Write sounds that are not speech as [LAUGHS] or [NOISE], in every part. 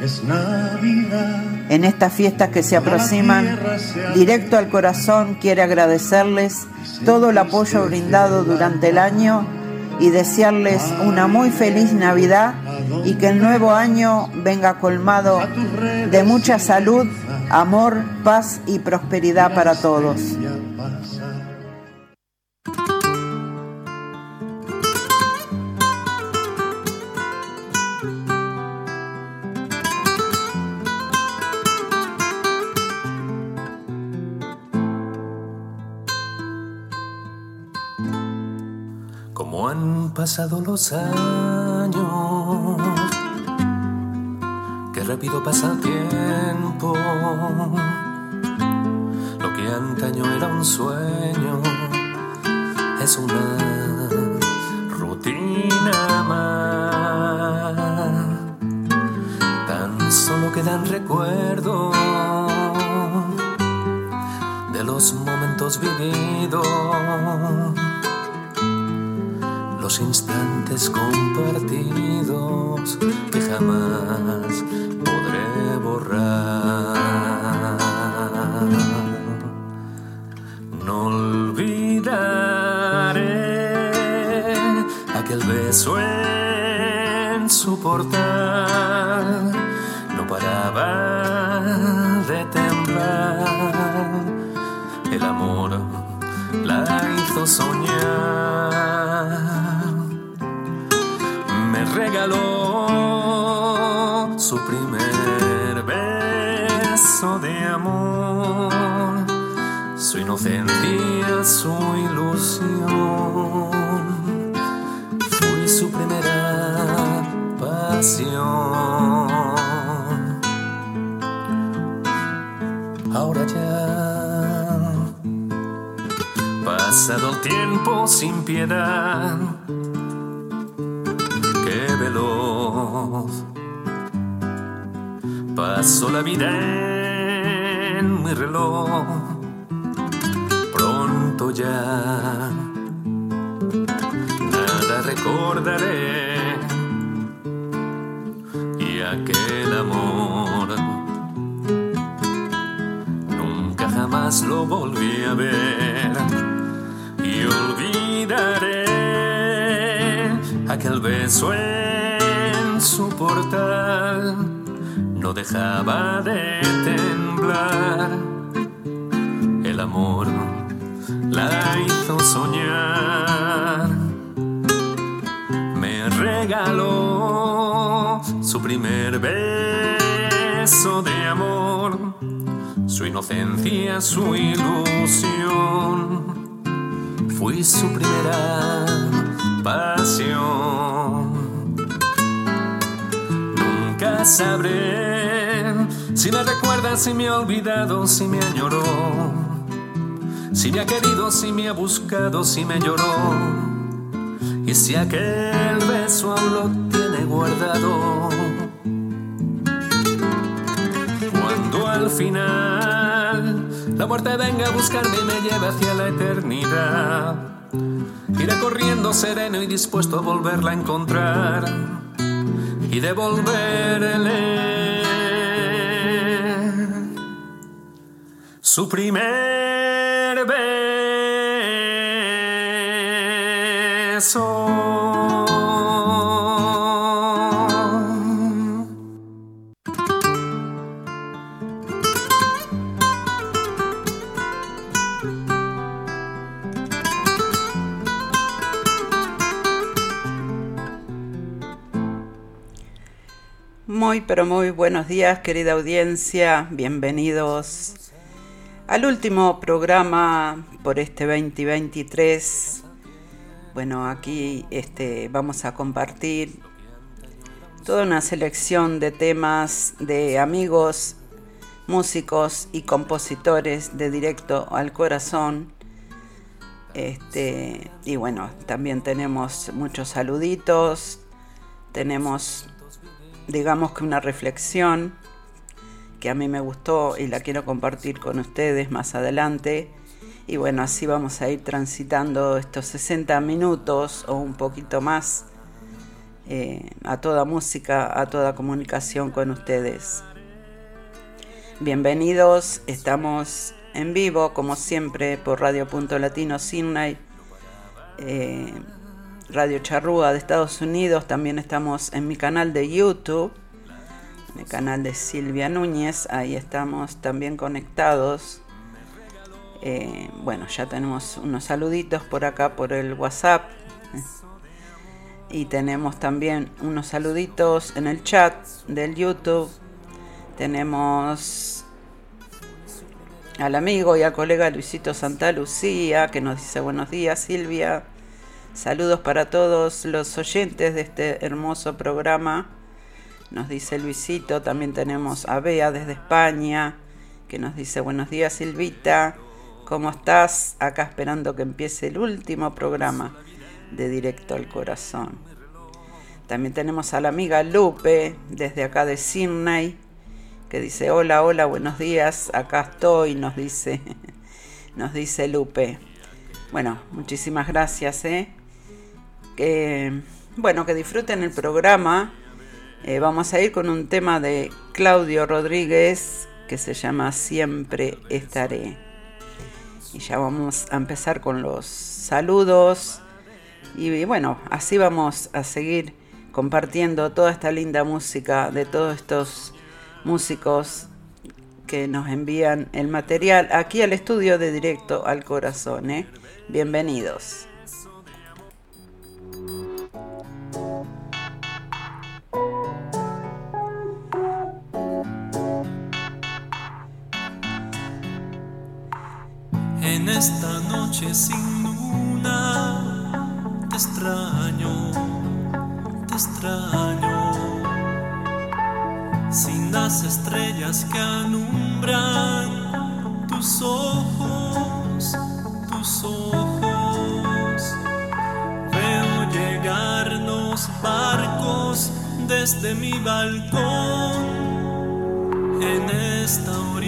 es Navidad. En estas fiestas que se aproximan, directo al corazón quiere agradecerles todo el apoyo brindado durante el año y desearles una muy feliz Navidad y que el nuevo año venga colmado de mucha salud, amor, paz y prosperidad para todos. Pasado los años, qué rápido pasa el tiempo. Lo que antaño era un sueño es una rutina más. Tan solo quedan recuerdos de los momentos vividos instantes compartidos que jamás podré borrar. No olvidaré aquel beso en su portal, no paraba de temblar, el amor la hizo soñar primer beso de amor, su inocencia, su ilusión. Fui su primera pasión. Ahora ya, pasado el tiempo sin piedad Paso la vida en mi reloj, pronto ya nada recordaré. Y aquel amor nunca jamás lo volví a ver. Y olvidaré aquel beso en su portal no dejaba de temblar. El amor la hizo soñar. Me regaló su primer beso de amor, su inocencia, su ilusión. Fui su primera pasión. Sabré. Si me recuerda, si me ha olvidado, si me añoró, si me ha querido, si me ha buscado, si me lloró, y si aquel beso aún lo tiene guardado. Cuando al final la muerte venga a buscarme y me lleve hacia la eternidad Iré corriendo sereno y dispuesto a volverla a encontrar y devolverle su primer beso. Muy, pero muy buenos días, querida audiencia. Bienvenidos al último programa por este 2023. Bueno, aquí este, vamos a compartir toda una selección de temas de amigos, músicos y compositores de directo al corazón. Este, y bueno, también tenemos muchos saluditos, tenemos digamos que una reflexión que a mí me gustó y la quiero compartir con ustedes más adelante. Y bueno, así vamos a ir transitando estos 60 minutos o un poquito más eh, a toda música, a toda comunicación con ustedes. Bienvenidos, estamos en vivo como siempre por Radio Punto Latino Sydney, eh, Radio Charrúa de Estados Unidos, también estamos en mi canal de YouTube, en el canal de Silvia Núñez, ahí estamos también conectados. Eh, bueno, ya tenemos unos saluditos por acá por el WhatsApp. Y tenemos también unos saluditos en el chat del YouTube. Tenemos al amigo y al colega Luisito Santa Lucía que nos dice buenos días Silvia. Saludos para todos los oyentes de este hermoso programa. Nos dice Luisito. También tenemos a Bea desde España que nos dice buenos días Silvita. ¿Cómo estás? Acá esperando que empiece el último programa de Directo al Corazón. También tenemos a la amiga Lupe, desde acá de Sydney, que dice, hola, hola, buenos días, acá estoy, nos dice, [LAUGHS] nos dice Lupe. Bueno, muchísimas gracias, ¿eh? Que, bueno, que disfruten el programa. Eh, vamos a ir con un tema de Claudio Rodríguez que se llama Siempre estaré. Y ya vamos a empezar con los saludos y bueno, así vamos a seguir compartiendo toda esta linda música de todos estos músicos que nos envían el material aquí al estudio de Directo al Corazón. ¿eh? Bienvenidos. En esta noche sin luna te extraño, te extraño. Sin las estrellas que alumbran tus ojos, tus ojos. Veo llegar los barcos desde mi balcón en esta orilla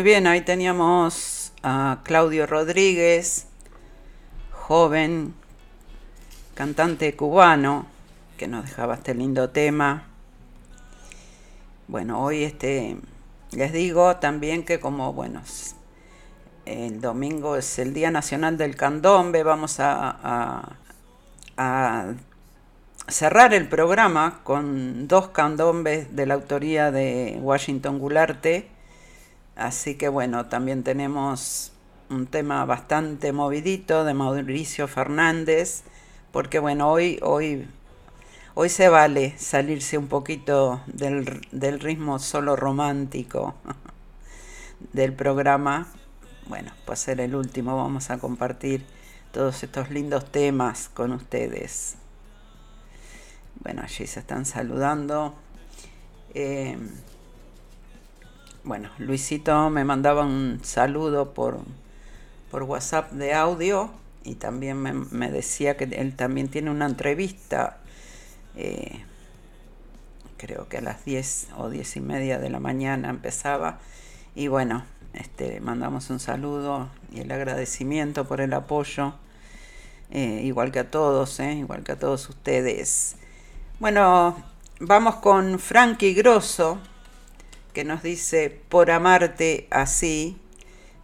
Muy bien, ahí teníamos a Claudio Rodríguez, joven cantante cubano, que nos dejaba este lindo tema. Bueno, hoy este, les digo también que como, bueno, el domingo es el Día Nacional del Candombe, vamos a, a cerrar el programa con dos candombes de la autoría de Washington Gularte Así que bueno, también tenemos un tema bastante movidito de Mauricio Fernández, porque bueno, hoy, hoy, hoy se vale salirse un poquito del, del ritmo solo romántico [LAUGHS] del programa. Bueno, pues ser el último, vamos a compartir todos estos lindos temas con ustedes. Bueno, allí se están saludando. Eh, bueno, Luisito me mandaba un saludo por, por WhatsApp de audio y también me, decía que él también tiene una entrevista, eh, creo que a las 10 o 10 y media de la mañana empezaba. Y bueno, este, mandamos un saludo y el agradecimiento por el apoyo, eh, igual que a todos, eh, igual que a todos ustedes. Bueno, vamos con Frankie Grosso que nos dice por amarte así.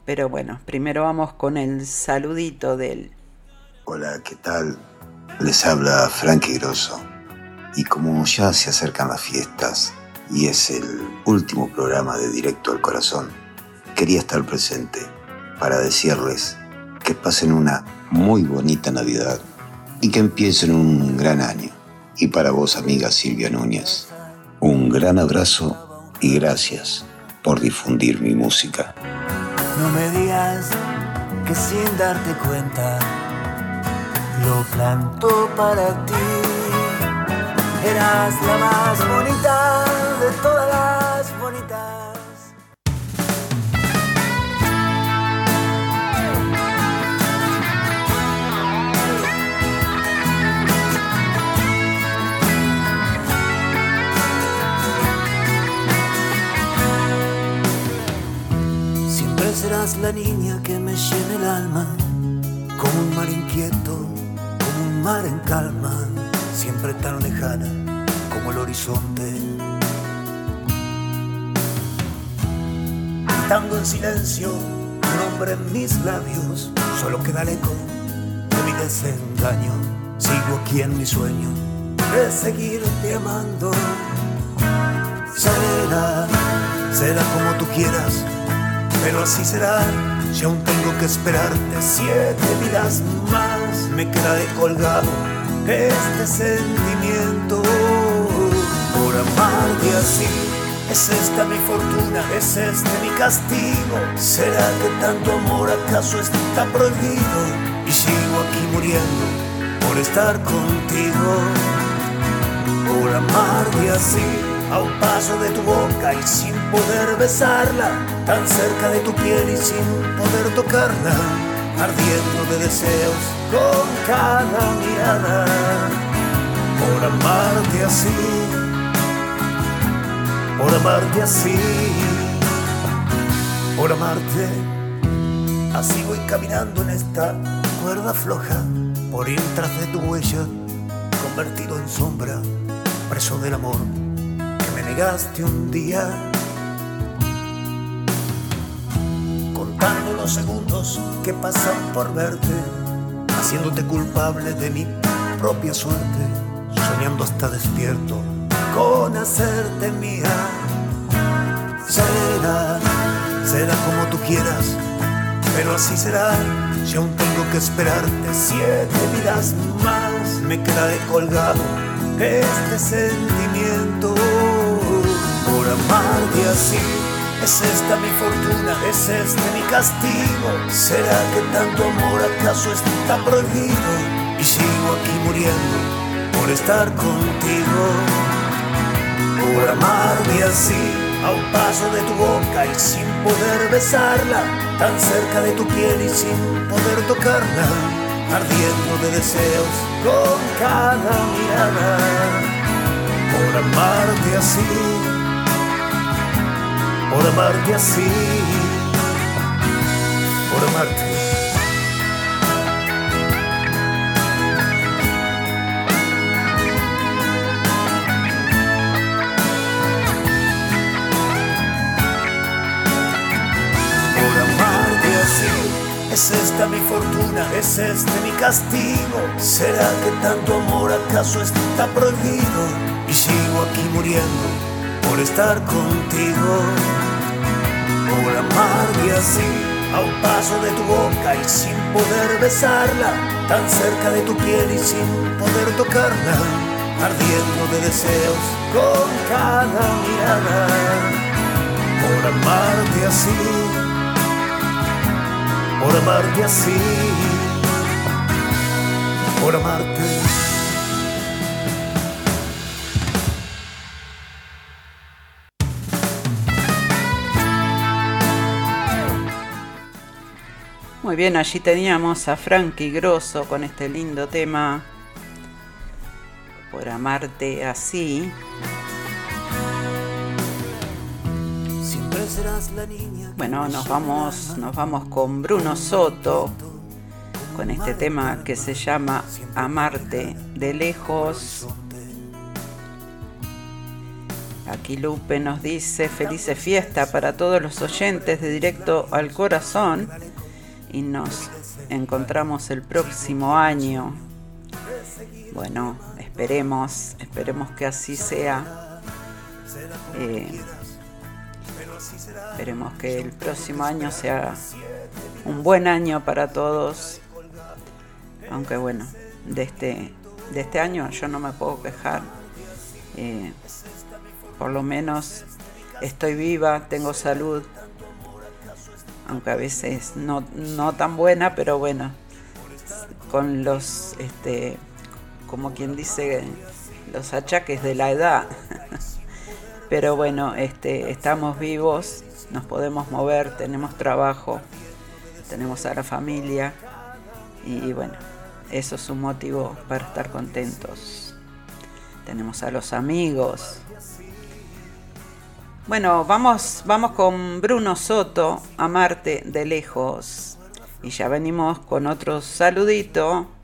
Pero bueno, primero vamos con el saludito de él. Hola, ¿qué tal? Les habla Frankie Grosso. Y como ya se acercan las fiestas y es el último programa de Directo al Corazón, quería estar presente para decirles que pasen una muy bonita Navidad y que empiecen un gran año. Y para vos, amiga Silvia Núñez, un gran abrazo y gracias por difundir mi música. No me digas que sin darte cuenta lo planto para ti. Eras la más bonita de todas las serás la niña que me llena el alma, como un mar inquieto, como un mar en calma, siempre tan lejana como el horizonte. Gritando en silencio tu nombre en mis labios, solo queda el eco de mi desengaño. Sigo aquí en mi sueño de seguirte amando. Será, será como tú quieras pero así será. Si aún tengo que esperarte siete vidas más, me quedaré colgado este sentimiento por amarte así. Es esta mi fortuna, es este mi castigo. ¿Será que tanto amor acaso está prohibido? Y sigo aquí muriendo por estar contigo, por amarte así a un paso de tu boca y sin poder besarla, tan cerca de tu piel y sin poder tocarla, ardiendo de deseos con cada mirada, por amarte así, por amarte así, por amarte. Así voy caminando en esta cuerda floja, por ir tras de tu huella, convertido en sombra, preso del amor negaste un día. Contando los segundos que pasan por verte, haciéndote culpable de mi propia suerte, soñando hasta despierto con hacerte mía. Será, será como tú quieras, pero así será. Si aún tengo que esperarte siete vidas más, me quedaré colgado este sentimiento por amarte así. Es esta mi fortuna, es este mi castigo. ¿Será que tanto amor acaso está prohibido? Y sigo aquí muriendo por estar contigo. Por amarte así, a un paso de tu boca y sin poder besarla, tan cerca de tu piel y sin poder tocarla, ardiendo de deseos con cada mirada. Por amarte así por amarte así, por amarte. Es esta mi fortuna, es este mi castigo. ¿Será que tanto amor acaso está prohibido? Y sigo aquí muriendo por estar contigo, por amarte así, a un paso de tu boca y sin poder besarla, tan cerca de tu piel y sin poder tocarla, ardiendo de deseos con cada mirada, por amarte así, por amarte así, por amarte. Muy bien, allí teníamos a Frankie Grosso con este lindo tema por amarte así. Siempre serás la niña. que Bueno, nos vamos, nos vamos con Bruno Soto con este tema que se llama Amarte de lejos. Aquí Lupe nos dice felices fiesta para todos los oyentes de Directo al Corazón y nos encontramos el próximo año. Bueno, esperemos, esperemos que así sea. Eh, esperemos que el próximo año sea un buen año para todos. Aunque bueno, de este, de este año yo no me puedo quejar. Eh, por lo menos estoy viva, tengo salud, aunque a veces no, no tan buena, pero bueno, con los, este, como quien dice, los achaques de la edad. [LAUGHS] pero bueno, este, estamos vivos, nos podemos mover, tenemos trabajo, tenemos a la familia y bueno, eso es un motivo para estar contentos. Tenemos a los amigos, bueno, vamos, vamos con Bruno Soto, Amarte de lejos. Y ya venimos con otro saludito.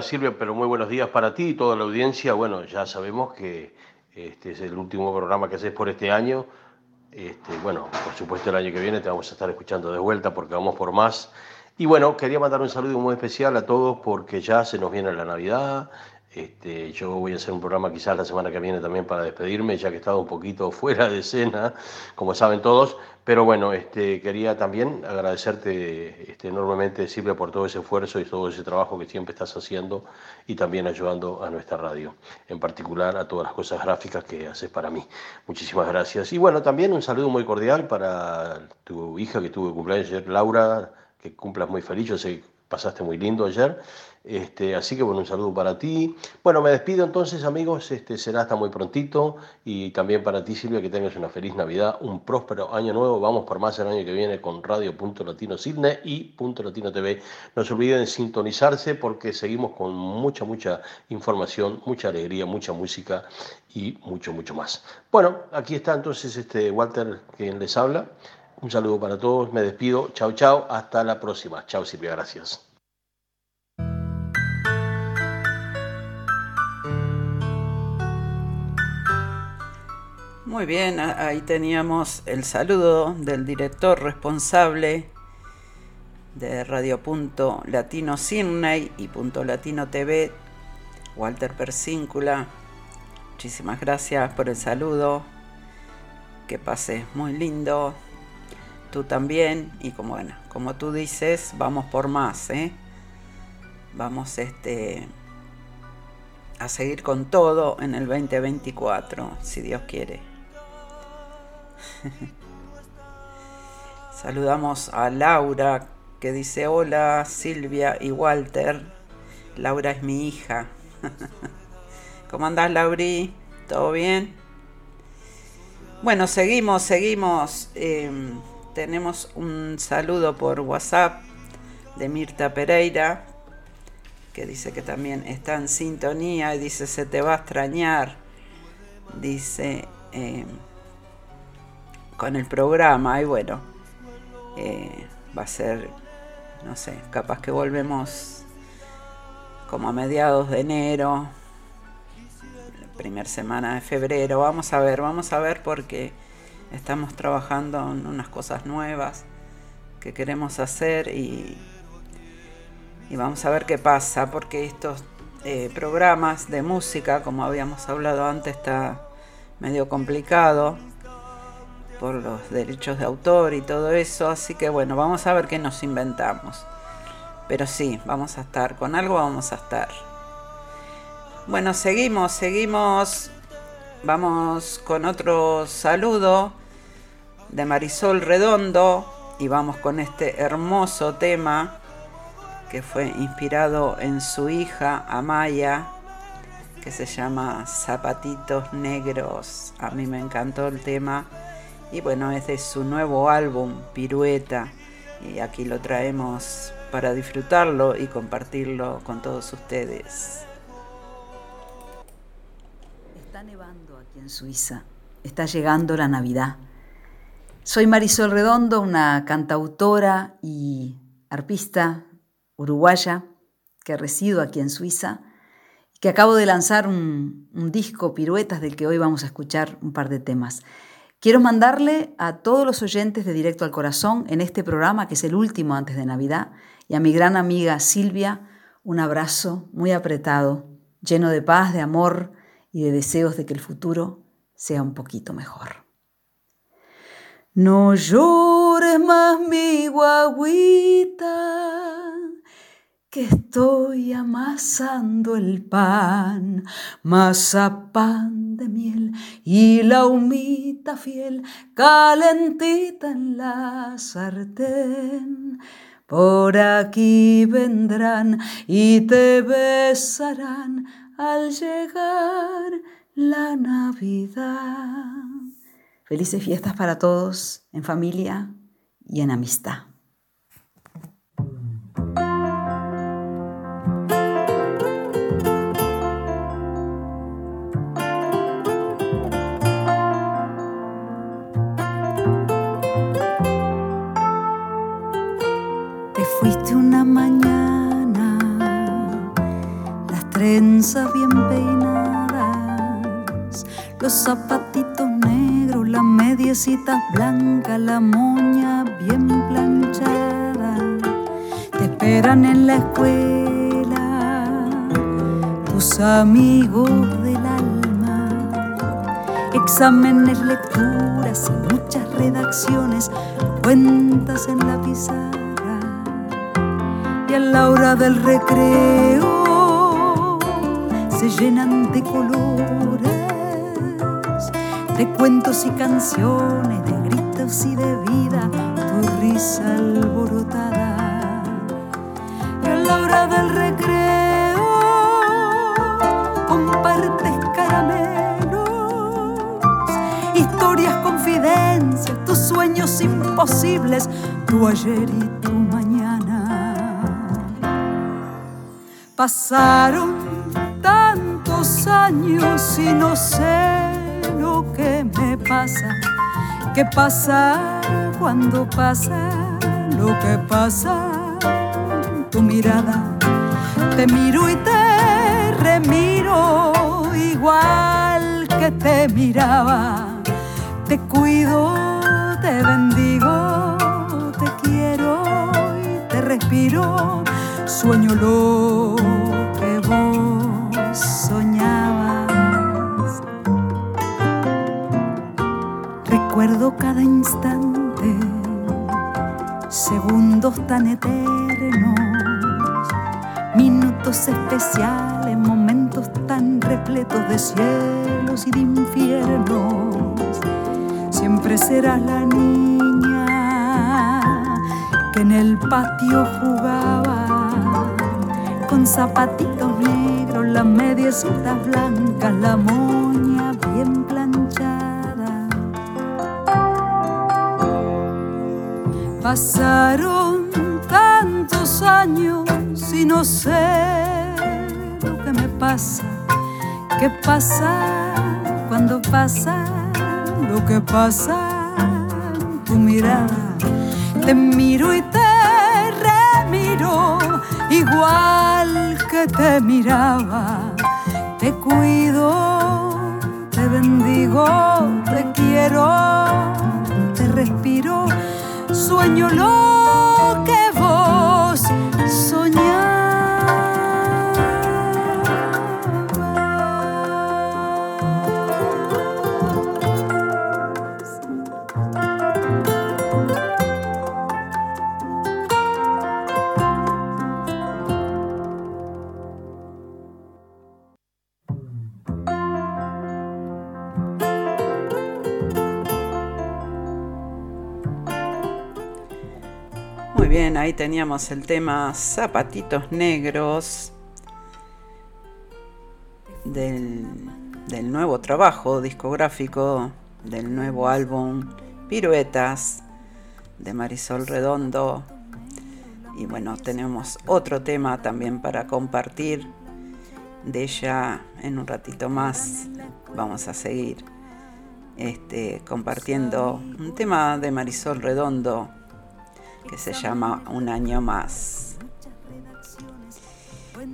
Silvia, pero muy buenos días para ti y toda la audiencia. Bueno, ya sabemos que este es el último programa que haces por este año. Este, bueno, por supuesto el año que viene te vamos a estar escuchando de vuelta porque vamos por más. Y bueno, quería mandar un saludo muy especial a todos porque ya se nos viene la Navidad. Este, yo voy a hacer un programa quizás la semana que viene también para despedirme, ya que he estado un poquito [LAUGHS] fuera de escena, como saben todos. Pero bueno, este, quería también agradecerte este, enormemente, Silvia, por todo ese esfuerzo y todo ese trabajo que siempre estás haciendo y también ayudando a nuestra radio, en particular a todas las cosas gráficas que haces para mí. Muchísimas gracias. Y bueno, también un saludo muy cordial para tu hija que tuvo cumpleaños ayer, Laura, que cumplas muy feliz. Yo sé que pasaste muy lindo ayer. Este, así que bueno, un saludo para ti. Bueno, me despido entonces, amigos. Este, será hasta muy prontito. Y también para ti, Silvia, que tengas una feliz Navidad, un próspero año nuevo. Vamos por más el año que viene con Radio Latino Sydney y Punto Latino TV. No se olviden de sintonizarse porque seguimos con mucha, mucha información, mucha alegría, mucha música y mucho, mucho más. Bueno, aquí está entonces este Walter quien les habla. Un saludo para todos, me despido. Chao, chao. Hasta la próxima. Chao, Silvia, gracias. Muy bien, ahí teníamos el saludo del director responsable de Radio Punto Latino Sydney y Punto Latino TV, Walter Persíncula. Muchísimas gracias por el saludo. Que pases muy lindo. Tú también. Y como bueno, como tú dices, vamos por más, ¿eh? Vamos este a seguir con todo en el 2024, si Dios quiere. [LAUGHS] Saludamos a Laura que dice hola Silvia y Walter. Laura es mi hija. [LAUGHS] ¿Cómo andás, Lauri? ¿Todo bien? Bueno, seguimos, seguimos. Eh, tenemos un saludo por WhatsApp de Mirta Pereira, que dice que también está en sintonía y dice se te va a extrañar. Dice eh, con el programa y bueno, eh, va a ser, no sé, capaz que volvemos como a mediados de enero, primera semana de febrero. Vamos a ver, vamos a ver porque estamos trabajando en unas cosas nuevas que queremos hacer y, y vamos a ver qué pasa porque estos eh, programas de música, como habíamos hablado antes, está medio complicado por los derechos de autor y todo eso, así que bueno, vamos a ver qué nos inventamos. Pero sí, vamos a estar, con algo vamos a estar. Bueno, seguimos, seguimos. Vamos con otro saludo de Marisol Redondo y vamos con este hermoso tema que fue inspirado en su hija Amaya que se llama Zapatitos Negros. A mí me encantó el tema y bueno, es de su nuevo álbum, Pirueta, y aquí lo traemos para disfrutarlo y compartirlo con todos ustedes. Está nevando aquí en Suiza, está llegando la Navidad. Soy Marisol Redondo, una cantautora y arpista uruguaya que resido aquí en Suiza que acabo de lanzar un, disco, Piruetas, del que hoy vamos a escuchar un par de temas. Quiero mandarle a todos los oyentes de Directo al Corazón en este programa, que es el último antes de Navidad, y a mi gran amiga Silvia, un abrazo muy apretado, lleno de paz, de amor y de deseos de que el futuro sea un poquito mejor. No llores más mi guaguita que estoy amasando el pan, pan de miel y la humita fiel calentita en la sartén. Por aquí vendrán y te besarán al llegar la Navidad. Felices fiestas para todos, en familia y en amistad. Zapatitos negros, las mediecitas blancas, la moña bien planchada. Te esperan en la escuela tus amigos del alma. Exámenes, lecturas y muchas redacciones, cuentas en la pizarra. Y a la hora del recreo se llenan de colores, de cuentos y canciones, de gritos y de vida, tu risa alborotada. Y a la hora del recreo compartes caramelos, historias, confidencias, tus sueños imposibles, tu ayer y tu mañana. Pasaron años y no sé me pasa. ¿Qué pasa cuando pasa lo que pasa? Tu mirada, te miro y te remiro igual que te miraba. Te cuido, te bendigo, te quiero y te respiro. Sueño lo cada instante, segundos tan eternos, minutos especiales, momentos tan repletos de cielos y de infiernos. Siempre serás la niña que en el patio jugaba con zapatitos negros, las mediecitas blancas, la moña Pasaron tantos años y no sé lo que me pasa. ¿Qué pasa cuando pasa lo que pasa? Tu mirada, te miro y te remiro, igual que te miraba. Te cuido, te bendigo, te quiero, sueño lo teníamos el tema Zapatitos Negros del, nuevo trabajo discográfico, del nuevo álbum Piruetas de Marisol Redondo. Y bueno, tenemos otro tema también para compartir de ella en un ratito más. Vamos a seguir este, compartiendo un tema de Marisol Redondo que se llama Un año más.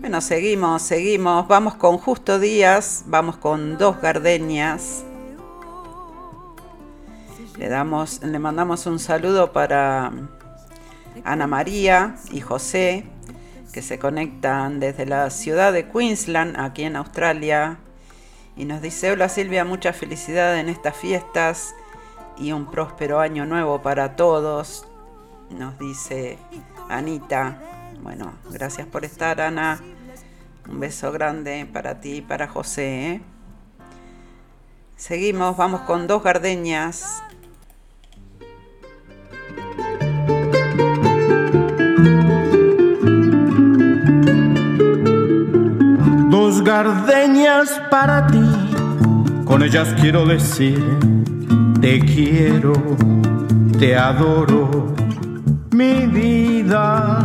Bueno, seguimos, seguimos. Vamos con Justo Díaz, vamos con dos gardenias. Le, damos, le mandamos un saludo para Ana María y José, que se conectan desde la ciudad de Queensland, aquí en Australia. Y nos dice, hola Silvia, mucha felicidad en estas fiestas y un próspero año nuevo para todos. Nos dice Anita. Bueno, gracias por estar Ana. Un beso grande para ti y para José. ¿eh? Seguimos, vamos con dos gardenias. Dos gardenias para ti, con ellas quiero decir, te quiero, te adoro, mi vida.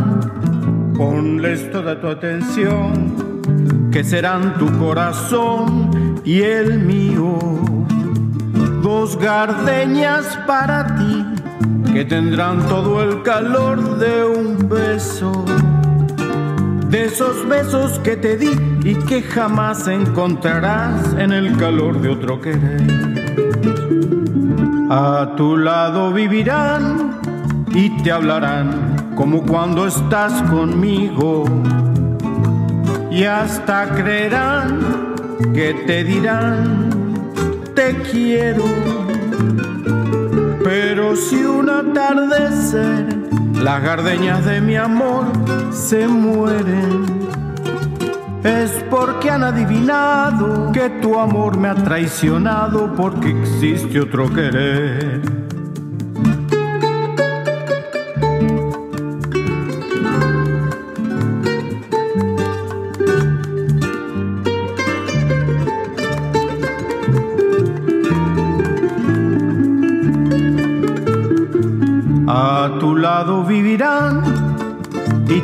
Ponles toda tu atención, que serán tu corazón y el mío. Dos gardenias para ti, que tendrán todo el calor de un beso de esos besos que te di y que jamás encontrarás en el calor de otro querer. A tu lado vivirán y te hablarán como cuando estás conmigo y hasta creerán que te dirán te quiero. Pero si un atardecer las gardeñas de mi amor se mueren. Es porque han adivinado que tu amor me ha traicionado porque existe otro querer.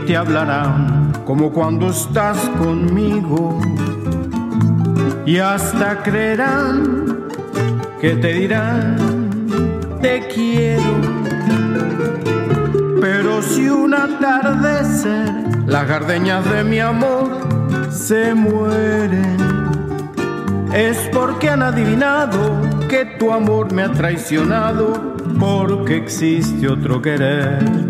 Te hablarán como cuando estás conmigo. Y hasta creerán que te dirán, te quiero. Pero si un atardecer las gardeñas de mi amor se mueren, es porque han adivinado que tu amor me ha traicionado porque existe otro querer.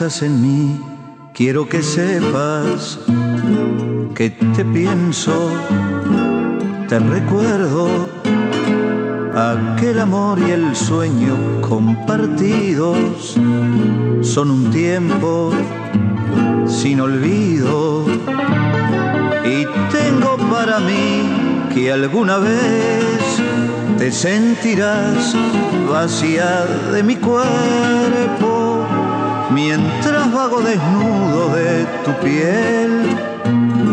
En mí, quiero que sepas que te pienso, te recuerdo aquel amor y el sueño compartidos son un tiempo sin olvido y tengo para mí que alguna vez te sentirás vacía de mi cuerpo mientras vago desnudo de tu piel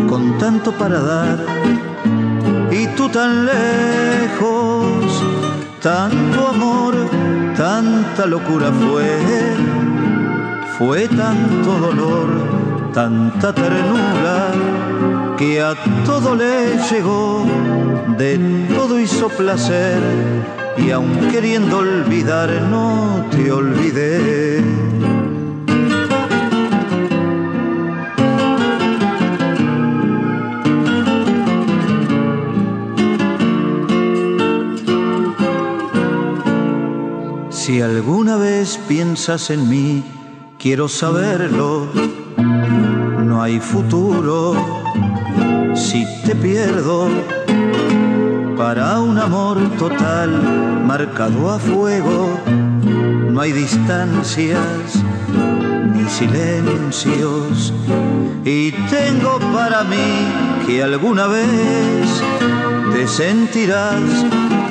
con tanto para dar y tú tan lejos tanto amor tanta locura fue fue tanto dolor tanta ternura que a todo le llegó de todo hizo placer y aun queriendo olvidar no te olvidé. Piensas en mí, quiero saberlo, no hay futuro si te pierdo. Para un amor total marcado a fuego. No hay distancias ni silencios. Y tengo para mí que alguna vez te sentirás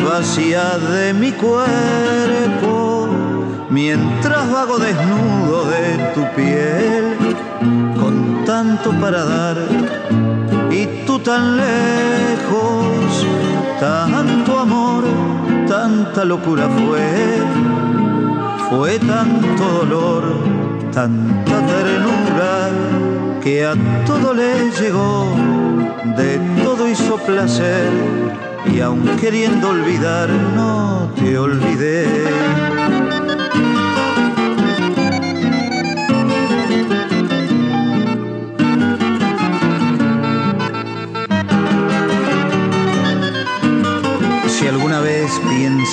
vacía de mi cuerpo mientras vago desnudo de tu piel con tanto para dar y tú tan lejos, tanto amor, tanta locura fue, fue tanto dolor, tanta ternura que a todo le llegó, de todo hizo placer y aun queriendo olvidar no te olvidé.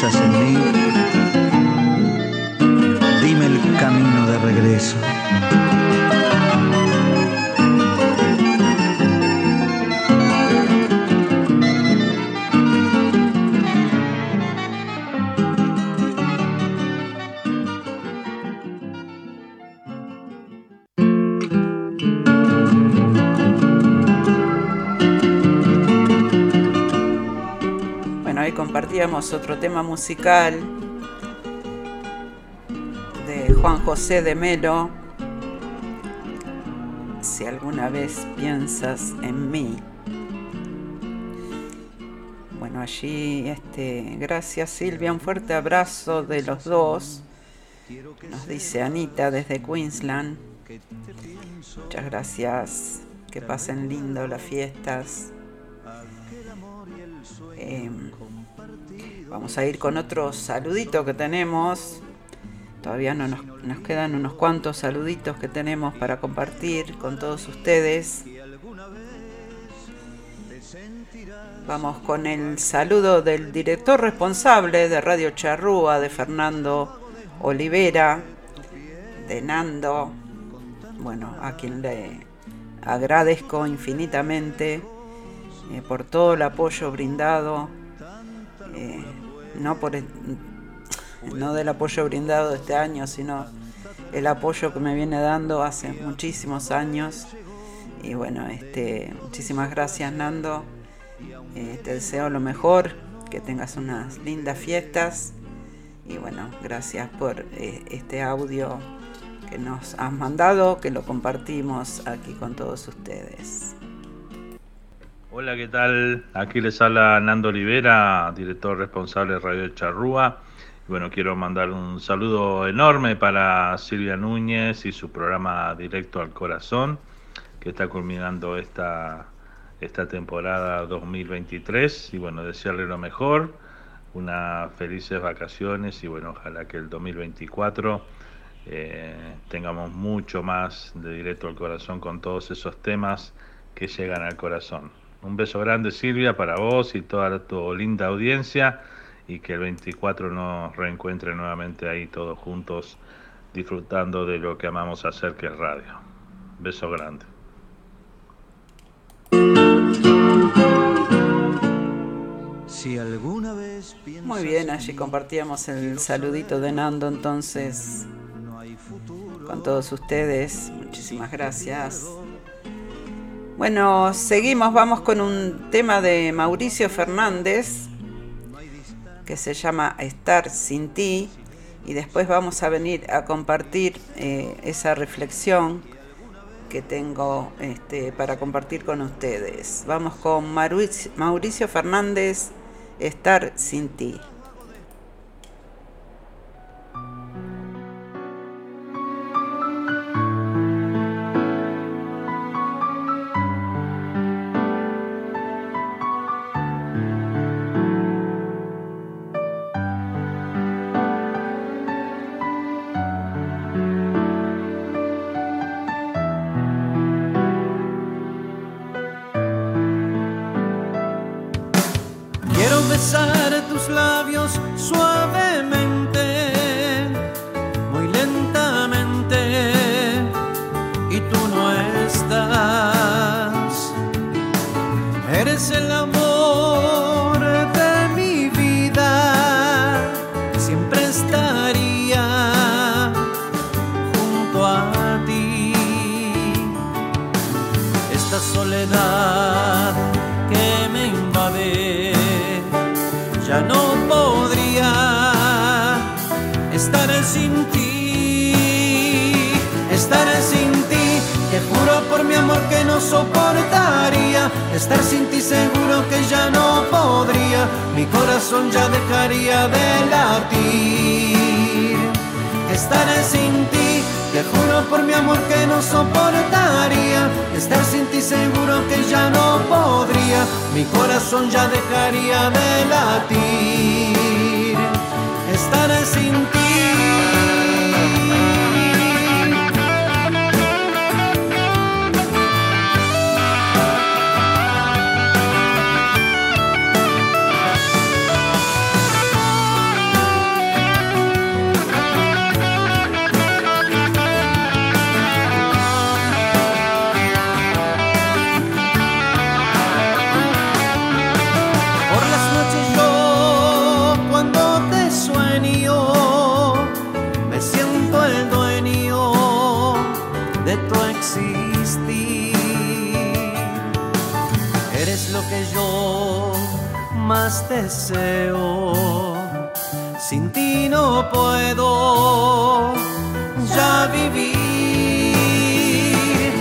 En mí, dime el camino de regreso. Otro tema musical de Juan José de Melo. Si alguna vez piensas en mí. Bueno, allí, este, gracias Silvia, un fuerte abrazo de los dos. Nos dice Anita desde Queensland. Muchas gracias, que pasen lindo las fiestas. Em, Vamos a ir con otro saludito que tenemos. Todavía no nos, quedan unos cuantos saluditos que tenemos para compartir con todos ustedes. Vamos con el saludo del director responsable de Radio Charrúa, de Fernando Olivera, de Nando, bueno, a quien le agradezco infinitamente eh, por todo el apoyo brindado. Eh, no por no del apoyo brindado este año, sino el apoyo que me viene dando hace muchísimos años. Y bueno, este, muchísimas gracias Nando. Eh, te deseo lo mejor, que tengas unas lindas fiestas. Y bueno, gracias por eh, este audio que nos has mandado, que lo compartimos aquí con todos ustedes. Hola, ¿qué tal? Aquí les habla Nando Olivera, director responsable de Radio Charrúa. Bueno, quiero mandar un saludo enorme para Silvia Núñez y su programa Directo al Corazón, que está culminando esta, esta temporada 2023. Y bueno, desearle lo mejor, unas felices vacaciones y bueno, ojalá que el 2024 eh, tengamos mucho más de Directo al Corazón con todos esos temas que llegan al corazón. Un beso grande Silvia para vos y toda tu linda audiencia y que el 24 nos reencuentre nuevamente ahí todos juntos disfrutando de lo que amamos hacer que es radio. Beso grande. Si alguna vez Muy bien, allí compartíamos el saludito de Nando entonces con todos ustedes. Muchísimas gracias. Bueno, seguimos, vamos con un tema de Mauricio Fernández que se llama Estar sin ti y después vamos a venir a compartir eh, esa reflexión que tengo este, para compartir con ustedes. Vamos con Mauricio Fernández, Estar sin ti. Vivir.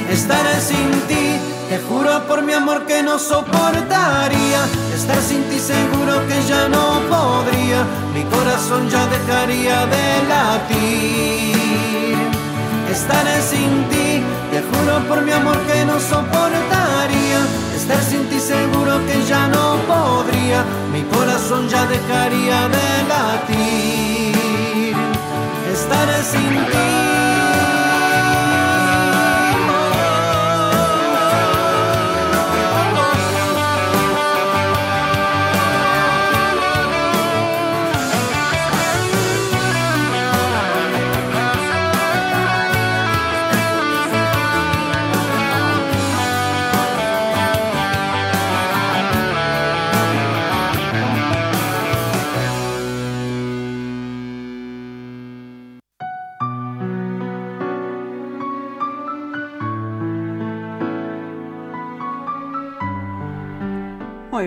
Estaré sin ti, te juro por mi amor que no soportaría. Estar sin ti seguro que ya no podría. Mi corazón ya dejaría de latir. Estaré sin ti, te juro por mi amor que no soportaría. Estar sin ti seguro que ya no podría. Mi corazón ya dejaría de latir. Estaré sin ti.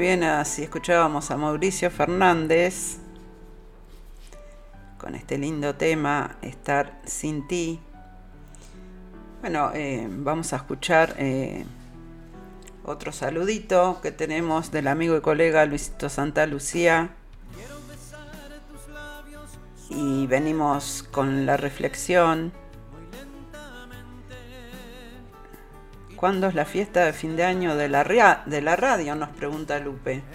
Bien, así escuchábamos a Mauricio Fernández con este lindo tema, Estar sin ti. Bueno, eh, vamos a escuchar eh, otro saludito que tenemos del amigo y colega Luisito Santa Lucía. Y venimos con la reflexión. ¿Cuándo es la fiesta de fin de año de la, de la radio? Nos pregunta Lupe. [LAUGHS]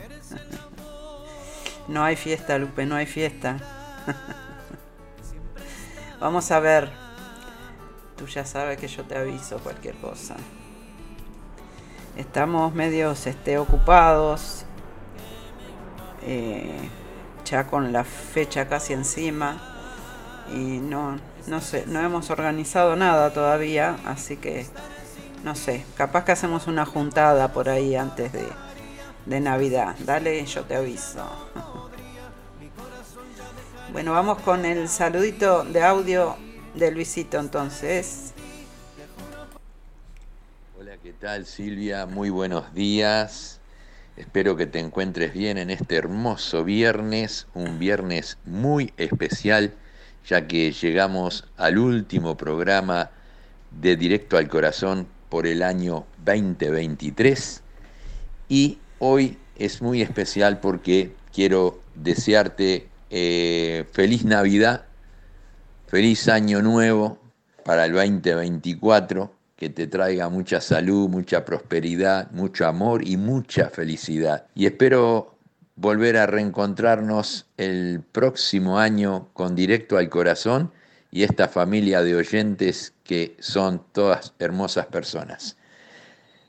No hay fiesta, Lupe, no hay fiesta. [LAUGHS] Vamos a ver. Tú ya sabes que yo te aviso cualquier cosa. Estamos medios este, ocupados. eh, ya con la fecha casi encima. Y no, no sé, no hemos organizado nada todavía. Así que no sé, capaz que hacemos una juntada por ahí antes de, de Navidad. Dale, yo te aviso. [LAUGHS] Bueno, vamos con el saludito de audio de Luisito entonces. Hola, ¿qué tal Silvia? Muy buenos días. Espero que te encuentres bien en este hermoso viernes, un viernes muy especial, ya que llegamos al último programa de Directo al Corazón por el año 2023 y hoy es muy especial porque quiero desearte eh, feliz Navidad, feliz año nuevo para el 2024, que te traiga mucha salud, mucha prosperidad, mucho amor y mucha felicidad. Y espero volver a reencontrarnos el próximo año con Directo al Corazón y esta familia de oyentes que son todas hermosas personas.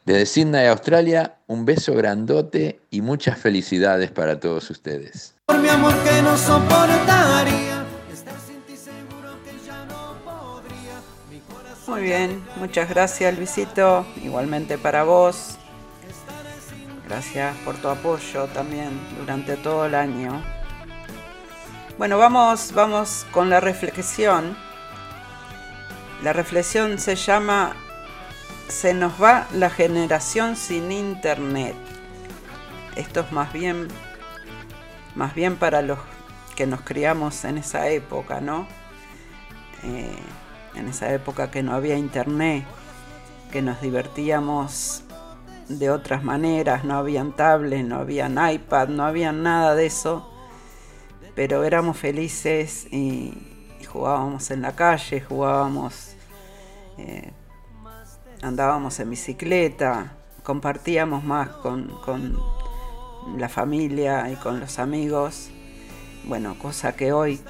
Desde Sydney, Australia, un beso grandote y muchas felicidades para todos ustedes. Por mi amor que no soportaría. Estar sin ti seguro que ya no podría. Mi corazón Muy bien, muchas gracias Luisito, igualmente para vos. Gracias por tu apoyo también durante todo el año. Bueno, vamos, vamos con la reflexión. La reflexión se llama Se nos va la generación sin internet. Esto es más bien más bien para los que nos criamos en esa época, ¿no? Eh, en esa época que no había internet, que nos divertíamos de otras maneras, no habían tablets, no habían iPad, no había nada de eso, pero éramos felices y, jugábamos en la calle, jugábamos, eh, andábamos en bicicleta, compartíamos más con, con la familia y con los amigos, bueno, cosa que hoy,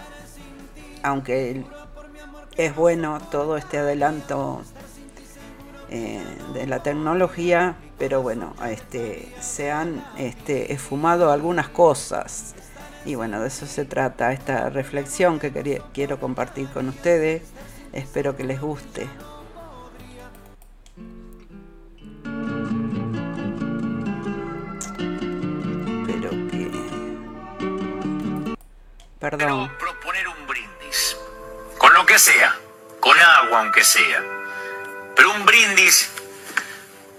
aunque es bueno todo este adelanto eh, de la tecnología, pero bueno, este, se han este, esfumado algunas cosas. Y bueno, de eso se trata esta reflexión que quiero compartir con ustedes. Espero que les guste. Pero que... Perdón. proponer un brindis. Con lo que sea. Con agua aunque sea. Pero un brindis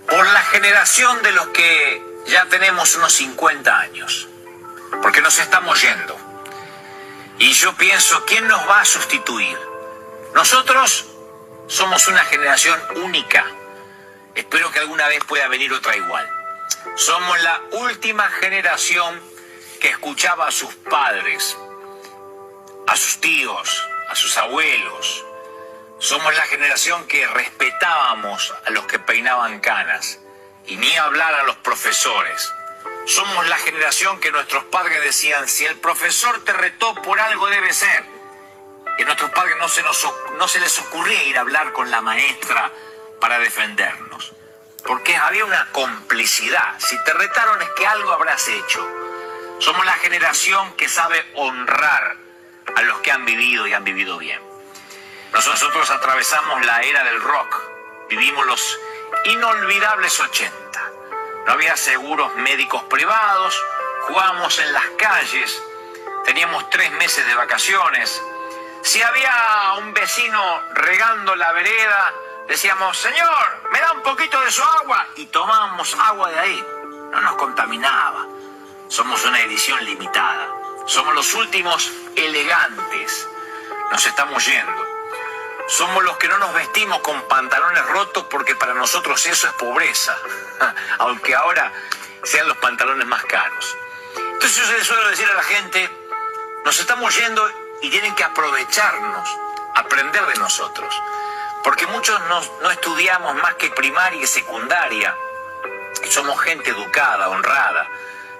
por la generación de los que ya tenemos unos 50 años, porque nos estamos yendo. Y yo pienso, ¿quién nos va a sustituir? Nosotros somos una generación única. Espero que alguna vez pueda venir otra igual. Somos la última generación que escuchaba a sus padres, a sus tíos, a sus abuelos, somos la generación que respetábamos a los que peinaban canas y ni hablar a los profesores. Somos la generación que nuestros padres decían, si el profesor te retó por algo debe ser. Y a nuestros padres no se, no se les ocurría ir a hablar con la maestra para defendernos. Porque había una complicidad. Si te retaron es que algo habrás hecho. Somos la generación que sabe honrar a los que han vivido y han vivido bien. Nosotros atravesamos la era del rock, vivimos los inolvidables 80. No había seguros médicos privados, jugábamos en las calles, teníamos tres meses de vacaciones. Si había un vecino regando la vereda, decíamos, Señor, me da un poquito de su agua y tomábamos agua de ahí. No nos contaminaba. Somos una edición limitada. Somos los últimos elegantes. Nos estamos yendo. Somos los que no nos vestimos con pantalones rotos porque para nosotros eso es pobreza, [LAUGHS] aunque ahora sean los pantalones más caros. Entonces yo le suelo decir a la gente, nos estamos yendo y tienen que aprovecharnos, aprender de nosotros, porque muchos no, no estudiamos más que primaria y secundaria, y somos gente educada, honrada,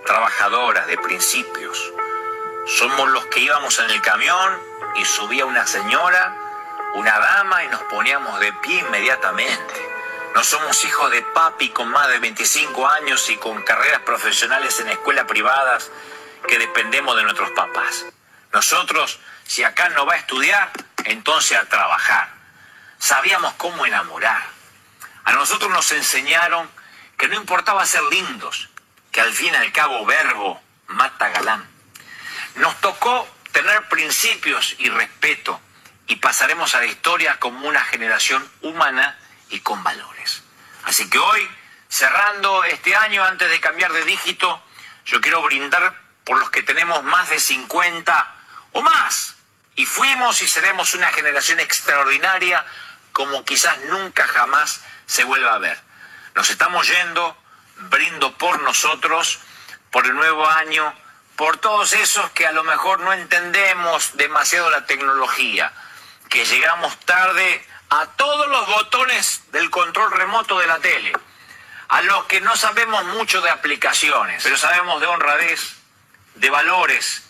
trabajadora, de principios. Somos los que íbamos en el camión y subía una señora una dama y nos poníamos de pie inmediatamente. No somos hijos de papi con más de 25 años y con carreras profesionales en escuelas privadas que dependemos de nuestros papás. Nosotros, si acá no va a estudiar, entonces a trabajar. Sabíamos cómo enamorar. A nosotros nos enseñaron que no importaba ser lindos, que al fin y al cabo verbo mata galán. Nos tocó tener principios y respeto y pasaremos a la historia como una generación humana y con valores. Así que hoy, cerrando este año antes de cambiar de dígito, yo quiero brindar por los que tenemos más de 50 o más. Y fuimos y seremos una generación extraordinaria como quizás nunca jamás se vuelva a ver. Nos estamos yendo, brindo por nosotros, por el nuevo año, por todos esos que a lo mejor no entendemos demasiado la tecnología que llegamos tarde a todos los botones del control remoto de la tele, a los que no sabemos mucho de aplicaciones, pero sabemos de honradez, de valores,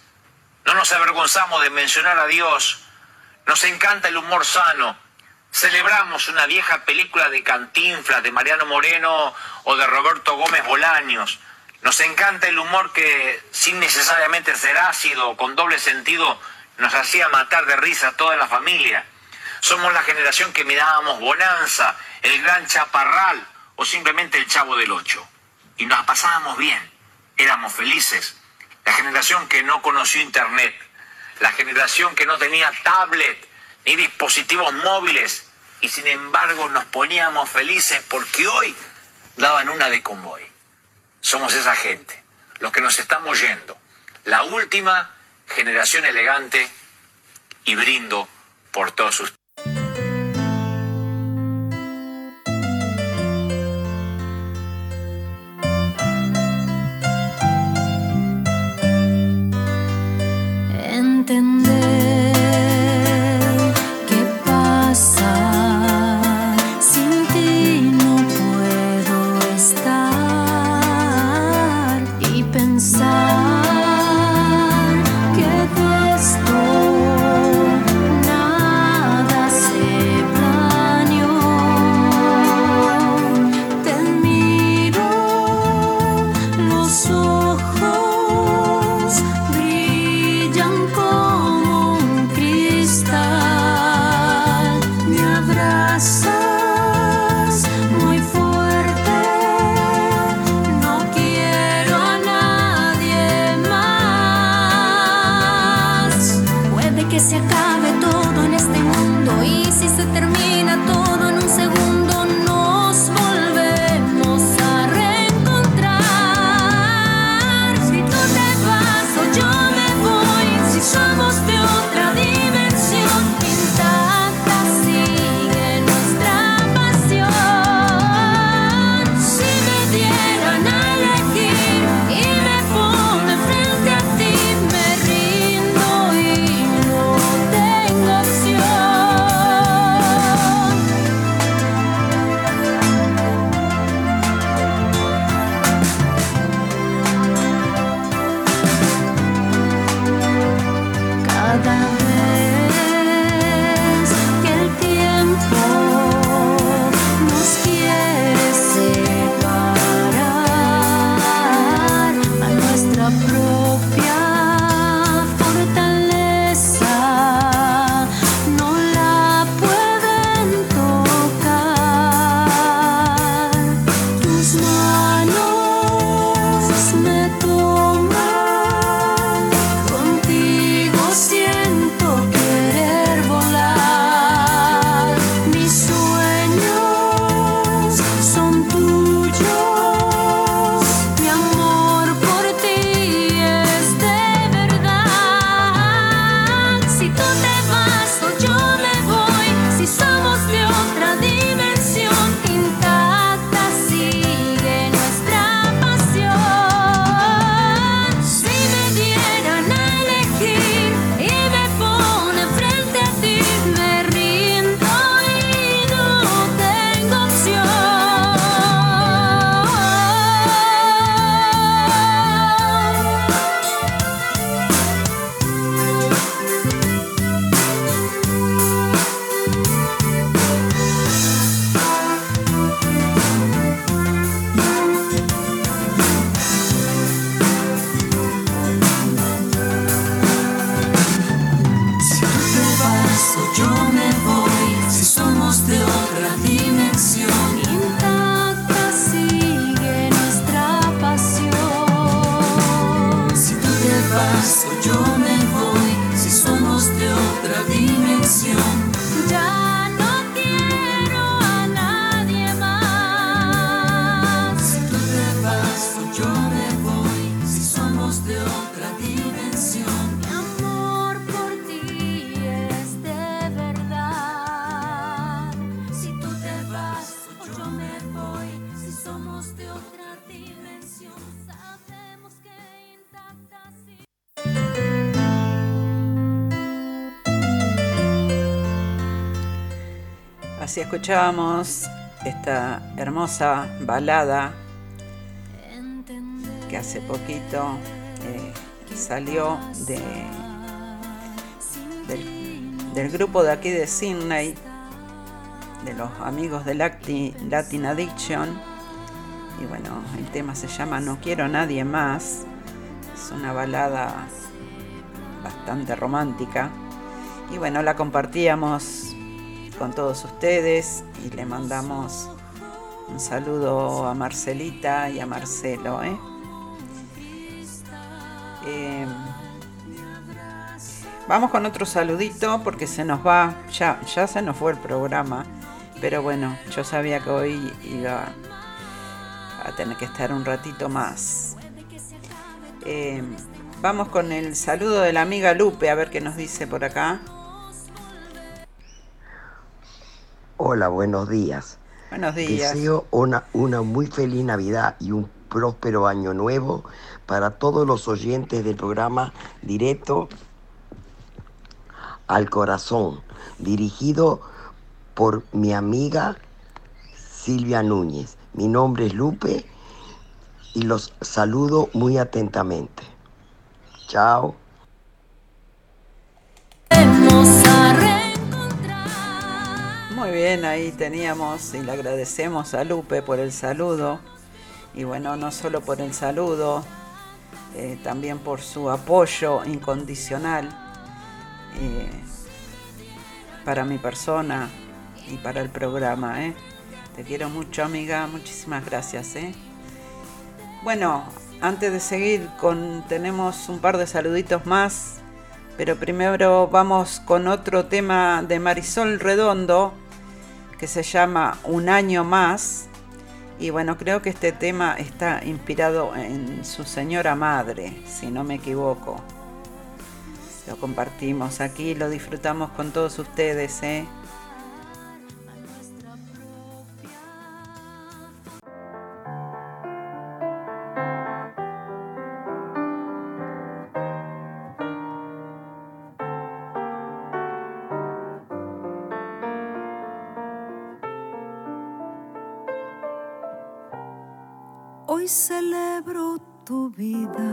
no nos avergonzamos de mencionar a Dios, nos encanta el humor sano, celebramos una vieja película de Cantinflas, de Mariano Moreno o de Roberto Gómez Bolaños, nos encanta el humor que sin necesariamente ser ácido con doble sentido nos hacía matar de risa toda la familia. Somos la generación que mirábamos Bonanza, el gran Chaparral o simplemente el Chavo del Ocho. Y nos pasábamos bien, éramos felices. La generación que no conoció Internet, la generación que no tenía tablet ni dispositivos móviles y sin embargo nos poníamos felices porque hoy daban una de convoy. Somos esa gente, los que nos estamos yendo, la última generación elegante y brindo por todos ustedes. Escuchábamos esta hermosa balada que hace poquito eh, salió de, del, grupo de aquí de Sydney, de los amigos de Latin, Latin Addiction. Y bueno, el tema se llama No quiero a nadie más. Es una balada bastante romántica. Y bueno, la compartíamos con todos ustedes y le mandamos Un saludo a Marcelita y a Marcelo. ¿eh? Em, vamos con otro saludito porque se nos va, ya, ya se nos fue el programa, pero bueno, yo sabía que hoy iba a tener que estar un ratito más. Em, vamos con el saludo de la amiga Lupe, a ver qué nos dice por acá. Hola, buenos días. Buenos días. Deseo una, una muy feliz Navidad y un próspero año nuevo para todos los oyentes del programa Directo al Corazón, dirigido por mi amiga Silvia Núñez. Mi nombre es Lupe y los saludo muy atentamente. Chao. Muy bien, ahí teníamos y le agradecemos a Lupe por el saludo. Y bueno, no solo por el saludo, eh, también por su apoyo incondicional eh, para mi persona y para el programa. ¿eh? Te quiero mucho, amiga. Muchísimas gracias. Bueno, antes de seguir, con, tenemos un par de saluditos más. Pero primero vamos con otro tema de Marisol Redondo que se llama Un año más. Y bueno, creo que este tema está inspirado en su señora madre, si no me equivoco. Lo compartimos aquí, lo disfrutamos con todos ustedes, ¿eh? Tu vida,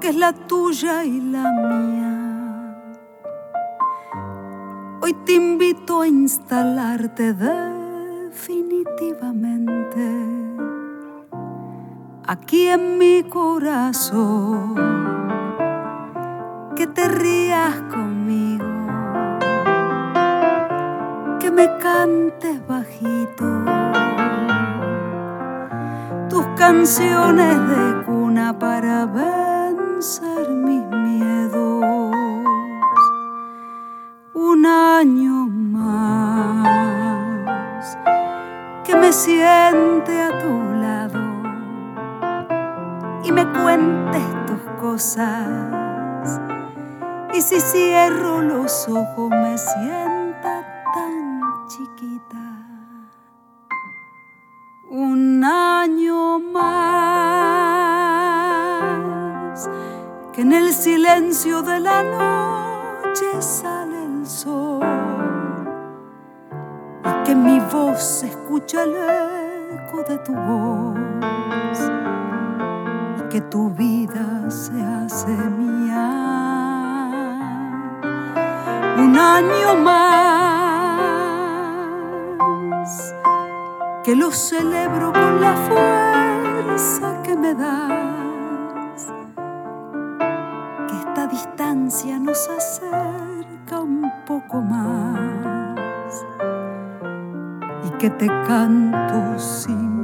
que es la tuya y la mía. Hoy te invito a instalarte definitivamente aquí en mi corazón. Que te rías conmigo, que me cantes bajito tus canciones de cuna para vencer mis miedos. Un año más que me siente a tu lado y me cuentes tus cosas. Y si cierro los ojos me sienta silencio de la noche sale el sol. Y que mi voz escucha el eco de tu voz. Y que tu vida se hace mía. Un año más que lo celebro con la fuerza que me das, nos acerca un poco más. Y que te canto sin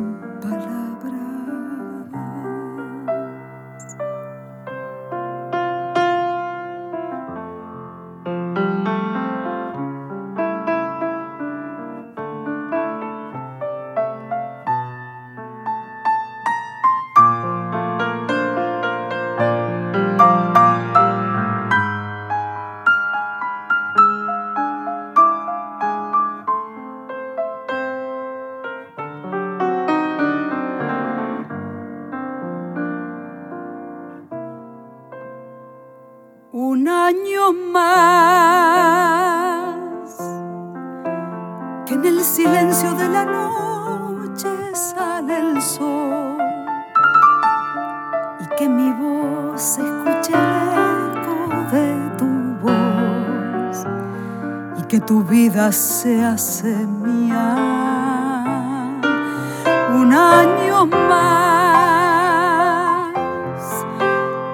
que tu vida se hace mía. Un año más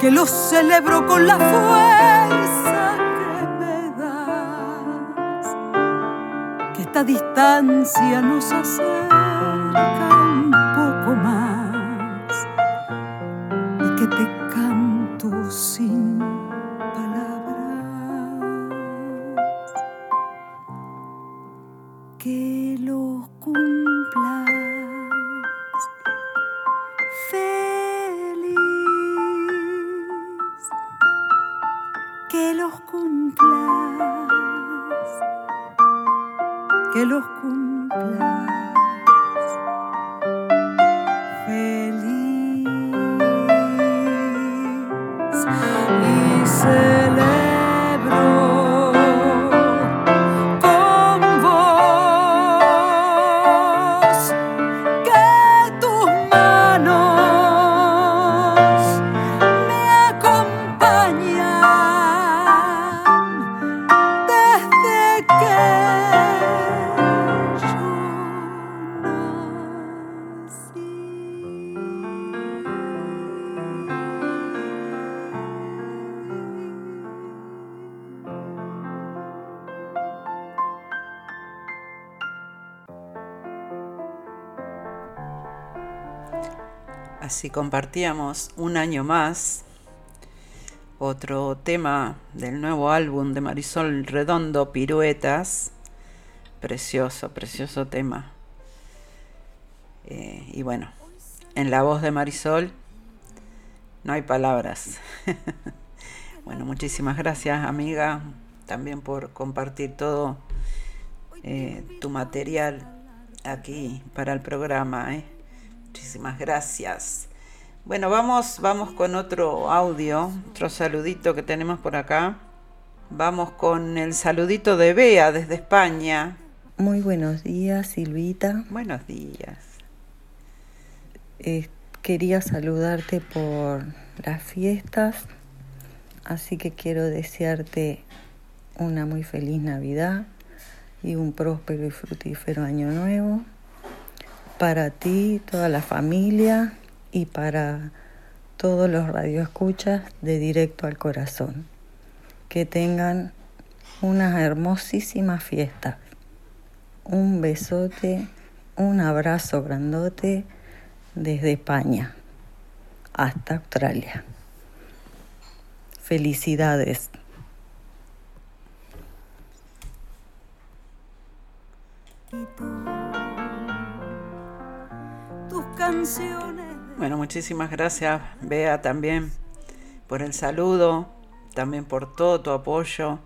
que lo celebro con la fuerza que me das, que esta distancia nos acerca Compartíamos un año más otro tema del nuevo álbum de Marisol Redondo, Piruetas. Precioso, precioso tema. Eh, y bueno, en la voz de Marisol no hay palabras. [LAUGHS] bueno, muchísimas gracias amiga también por compartir todo eh, tu material aquí para el programa. ¿eh? Muchísimas gracias. Bueno, vamos, vamos con otro audio, otro saludito que tenemos por acá. Vamos con el saludito de Bea desde España. Muy buenos días, Silvita. Buenos días. Eh, quería saludarte por las fiestas, así que quiero desearte una muy feliz Navidad y un próspero y fructífero año nuevo para ti, toda la familia y para todos los radioescuchas de Directo al Corazón. Que tengan unas hermosísimas fiestas. Un besote, un abrazo grandote desde España hasta Australia. Felicidades. tus canciones. Bueno, muchísimas gracias, Bea, también por el saludo, también por todo tu apoyo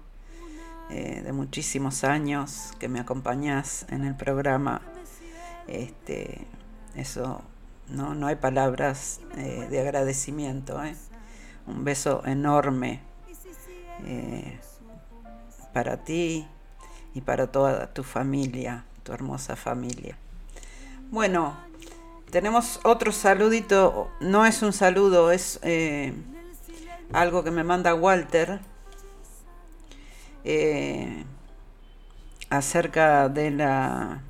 eh, de muchísimos años que me acompañas en el programa. Este, eso no, no hay palabras eh, de agradecimiento. ¿eh? Un beso enorme para ti y para toda tu familia, tu hermosa familia. Bueno, tenemos otro saludito, no es un saludo, es eh, algo que me manda Walter eh, acerca de la,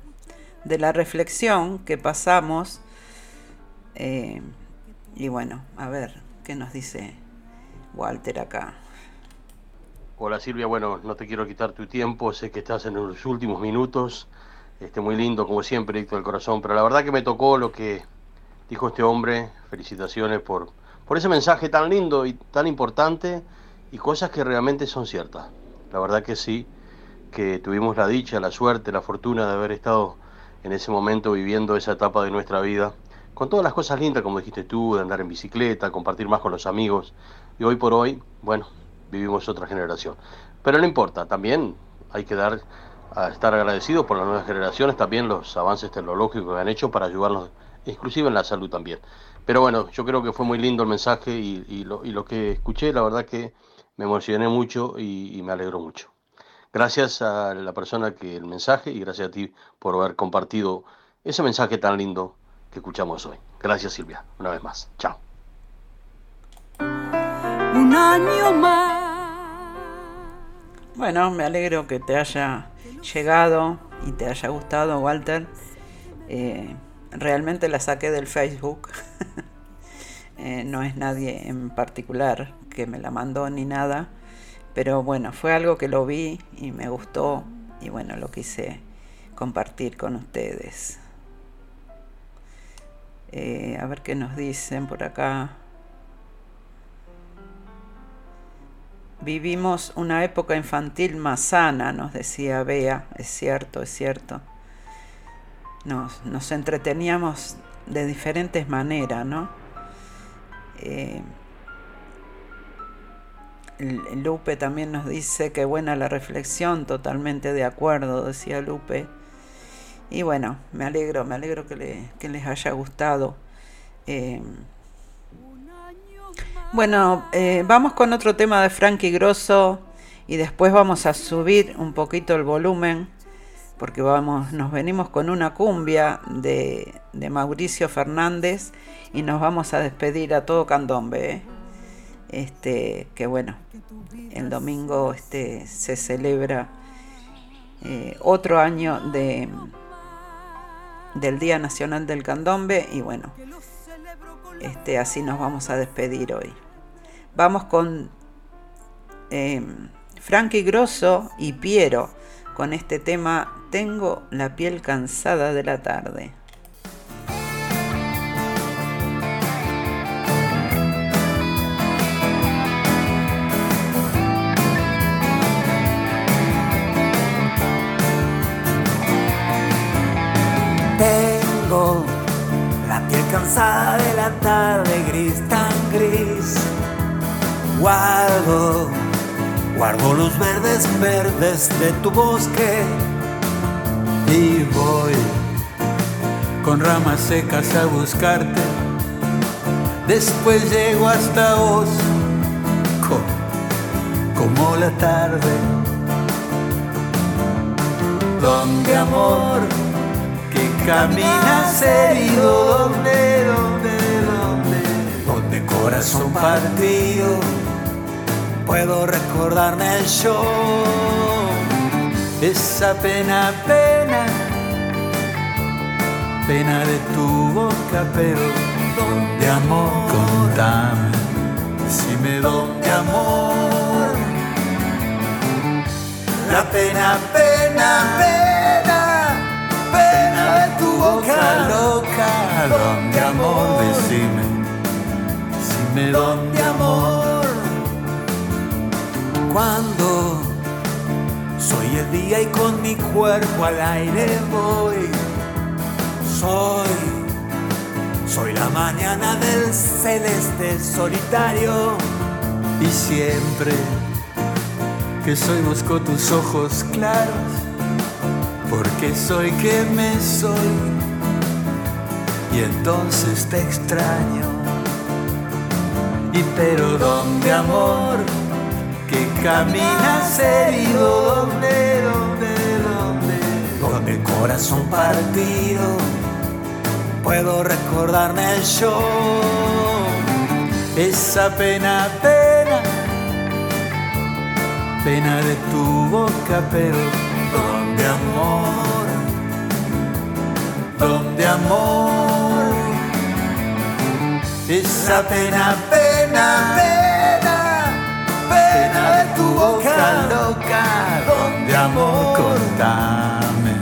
de la reflexión que pasamos. Eh, y bueno, a ver qué nos dice Walter acá. Hola Silvia, bueno, no te quiero quitar tu tiempo, sé que estás en los últimos minutos, este, muy lindo como siempre, Dicto del Corazón, pero la verdad que me tocó lo que dijo este hombre, felicitaciones por, por ese mensaje tan lindo y tan importante y cosas que realmente son ciertas. La verdad que sí, que tuvimos la dicha, la suerte, la fortuna de haber estado en ese momento viviendo esa etapa de nuestra vida, con todas las cosas lindas, como dijiste tú, de andar en bicicleta, compartir más con los amigos, y hoy por hoy, bueno, vivimos otra generación. Pero no importa, también hay que dar a estar agradecidos por las nuevas generaciones, también los avances tecnológicos que han hecho para ayudarnos, inclusive en la salud también. Pero bueno, yo creo que fue muy lindo el mensaje y, y, lo, y lo, que escuché, la verdad que me emocioné mucho y, y, me alegró mucho. Gracias a la persona que el mensaje y gracias a ti por haber compartido ese mensaje tan lindo que escuchamos hoy. Gracias Silvia, una vez más. Chao. Un año más. Bueno, me alegro que te haya llegado y te haya gustado, Walter. Eh, realmente la saqué del Facebook. [LAUGHS] eh, no es nadie en particular que me la mandó ni nada. Pero bueno, fue algo que lo vi y me gustó y bueno, lo quise compartir con ustedes. Eh, a ver qué nos dicen por acá. Vivimos una época infantil más sana, nos decía Bea, es cierto, es cierto. Nos, nos entreteníamos de diferentes maneras, ¿no? Eh, Lupe también nos dice que buena la reflexión, totalmente de acuerdo, decía Lupe. Y bueno, me alegro, me alegro que, les haya gustado. Eh, bueno, eh, vamos con otro tema de Frankie Grosso y después vamos a subir un poquito el volumen porque vamos, nos venimos con una cumbia de, de Mauricio Fernández y nos vamos a despedir a todo candombe. ¿eh? Este, que bueno, el domingo este, se celebra eh, otro año de, del Día Nacional del Candombe y bueno, este, así nos vamos a despedir hoy. Vamos con eh, Frankie Grosso y Piero con este tema Tengo la piel cansada de la tarde. Guardo, guardo los verdes verdes de tu bosque. Y voy con ramas secas a buscarte. Después llego hasta vos como la tarde, donde amor que caminas herido, donde, donde, donde, donde corazón partido, puedo recordarme show, esa pena, pena, pena de tu boca, pero donde amor, contame, decime donde amor, la pena, pena, pena pena de tu boca loca. ¿Dónde amor? Decime, decime dónde amor. Cuando soy el día y con mi cuerpo al aire voy. Soy, soy la mañana del celeste solitario. Y siempre que soy busco tus ojos claros porque soy que me soy y entonces te extraño. Y pero donde amor que caminas herido, donde, donde, donde, con el corazón partido, puedo recordarme show, esa pena, pena, pena de tu boca, pero donde amor, donde amor, esa pena, pena, tu boca loca, donde amor, contame,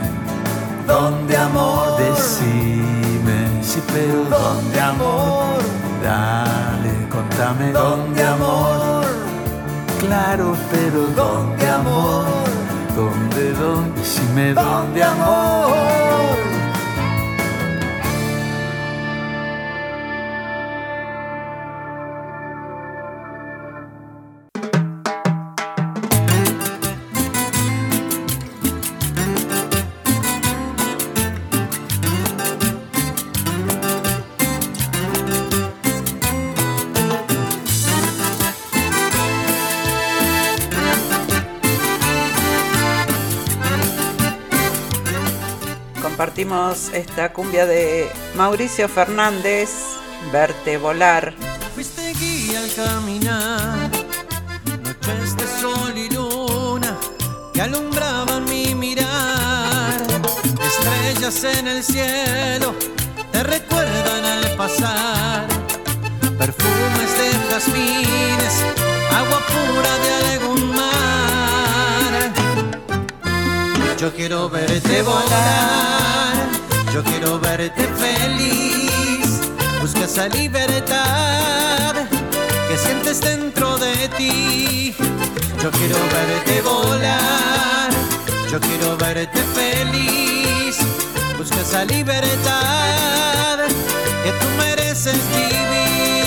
donde amor, decime, si pero donde amor, dale, contame, donde amor, claro, pero donde amor ¿Dónde, dónde, si me dónde amor? Compartimos esta cumbia de Mauricio Fernández, Verte volar. Fuiste guía al caminar, noches de sol y luna que alumbraban mi mirar. Estrellas en el cielo te recuerdan al pasar. Perfumes de jazmines, agua pura de algún mar. Yo quiero verte volar, yo quiero verte feliz. Busca esa libertad que sientes dentro de ti. Yo quiero verte volar, yo quiero verte feliz. Busca esa libertad que tú mereces vivir.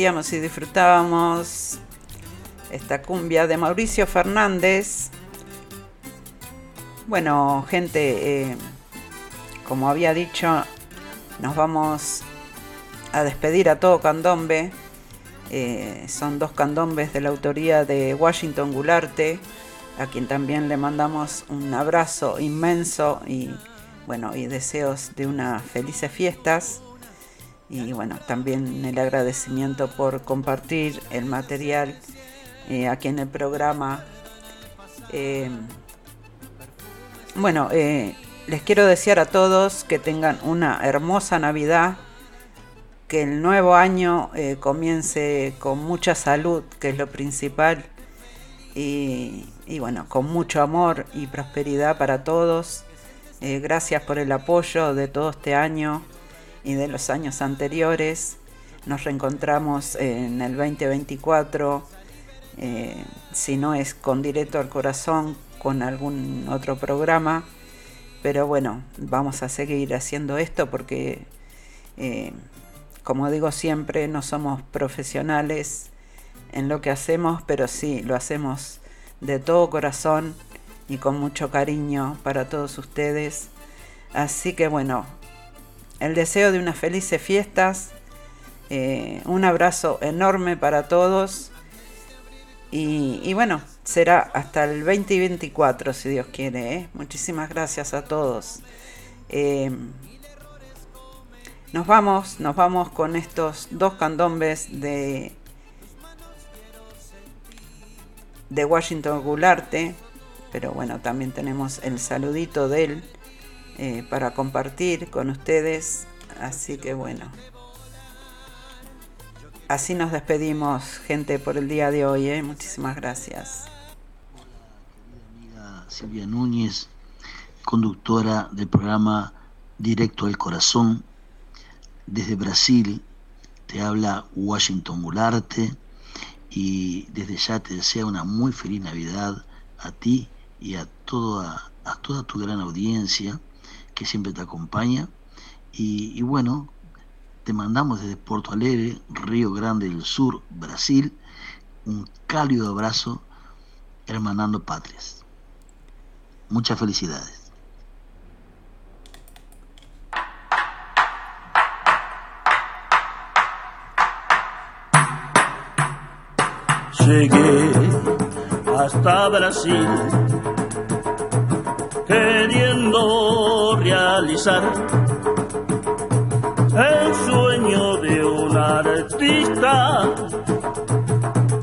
Y disfrutábamos esta cumbia de Mauricio Fernández. Bueno, gente, eh, como había dicho, nos vamos a despedir a todo candombe. Eh, son dos candombes de la autoría de Washington Gularte, a quien también le mandamos un abrazo inmenso y bueno, y deseos de unas felices fiestas. Y bueno, también el agradecimiento por compartir el material eh, aquí en el programa. Eh, bueno, eh, les quiero desear a todos que tengan una hermosa Navidad, que el nuevo año eh, comience con mucha salud, que es lo principal, y, y bueno, con mucho amor y prosperidad para todos. Gracias por el apoyo de todo este año y de los años anteriores. Nos reencontramos en el 2024, eh, si no es con Directo al Corazón, con algún otro programa. Pero bueno, vamos a seguir haciendo esto porque, eh, como digo siempre, no somos profesionales en lo que hacemos, pero sí lo hacemos de todo corazón y con mucho cariño para todos ustedes. Así que bueno, el deseo de unas felices fiestas, eh, un abrazo enorme para todos y, bueno, será hasta el 2024 si Dios quiere. ¿eh? Muchísimas gracias a todos. Eh, nos vamos, nos vamos con estos dos candombes de, de Washington Gularte, pero bueno, también tenemos el saludito de él eh, para compartir con ustedes. Así que bueno, así nos despedimos, gente, por el día de hoy. ¿eh? Muchísimas gracias. Silvia Núñez, conductora del programa Directo al Corazón. Desde Brasil te habla Washington Gularte y desde ya te deseo una muy feliz Navidad a ti y a toda, a toda tu gran audiencia que siempre te acompaña. Y, bueno, te mandamos desde Porto Alegre, Río Grande del Sur, Brasil, un cálido abrazo hermanando patrias. Muchas felicidades. Llegué hasta Brasil, queriendo el sueño de un artista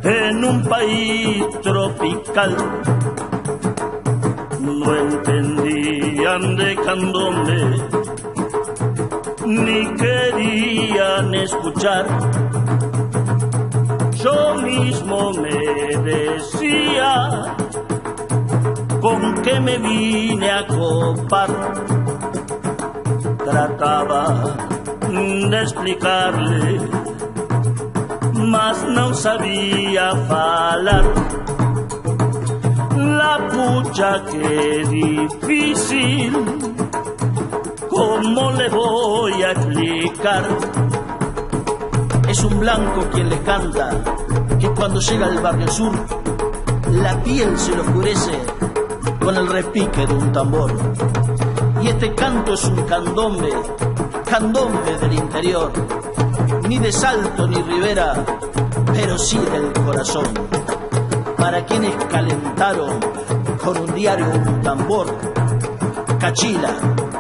en un país tropical. No entendían de candombe, ni querían escuchar. Yo mismo me decía con que me vine a copar. Trataba de explicarle, mas no sabía hablar. La pucha que difícil, ¿cómo le voy a explicar? Es un blanco quien le canta, que cuando llega al barrio sur, la piel se le oscurece con el repique de un tambor. Y este canto es un candombe, candombe del interior, ni de Salto ni Rivera, pero sí del corazón. Para quienes calentaron con un diario un tambor, Cachila,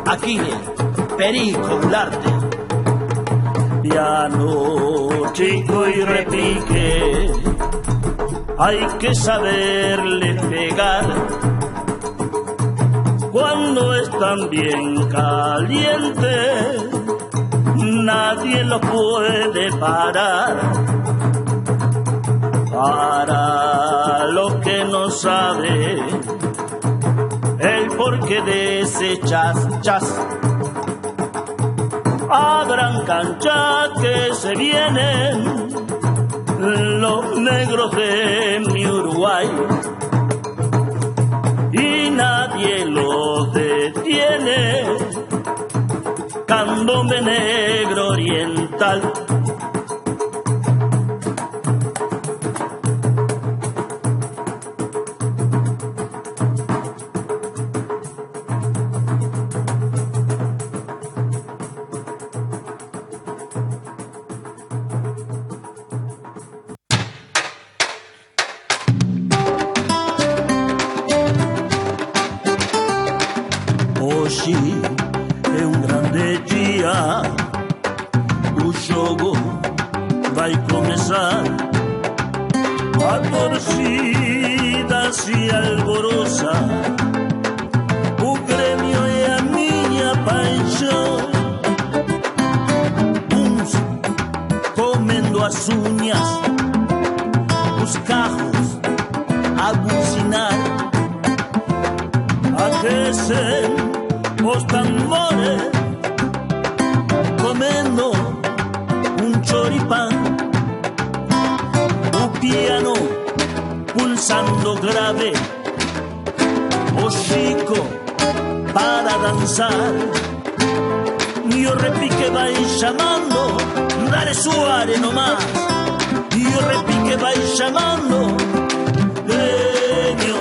Aquile, Perico, Ularte. Piano, chico y repique, hay que saberle pegar cuando están bien calientes, nadie lo puede parar. Para los que no saben el porqué de ese chas chas, abran cancha que se vienen los negros de mi Uruguay nadie los detiene. Candombe negro oriental. Se pulsando grave, o chico para danzar, y o repique vai chamando, dale suare nomás, y o repique vai chamando, gremio,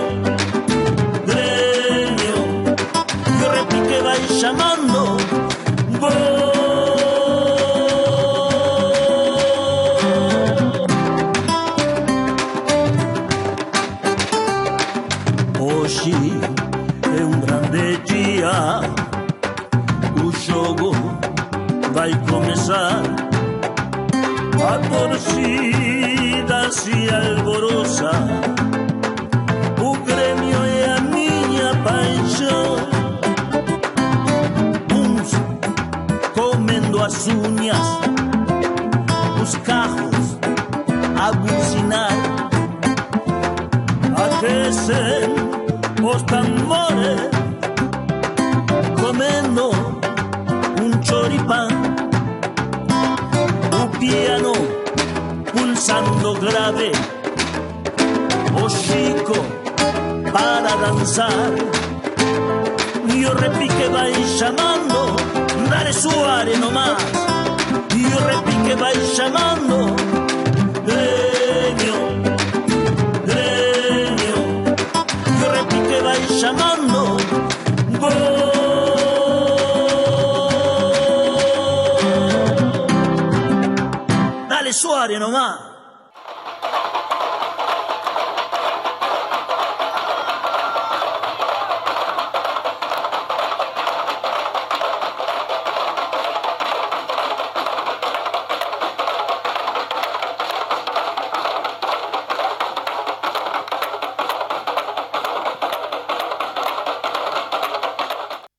gremio, y o repique vai chamando, torcida se alboroça, o Grêmio é a minha paixão. Uns comendo as unhas, os carros a buzinar, aquecem os tambores, comendo un choripán, pulsando grave, o chico para danzar, y o repique vai chamando, dale suare nomás, y o repique vai chamando, gremio, gremio, y o repique vai chamando, Dale suare nomás.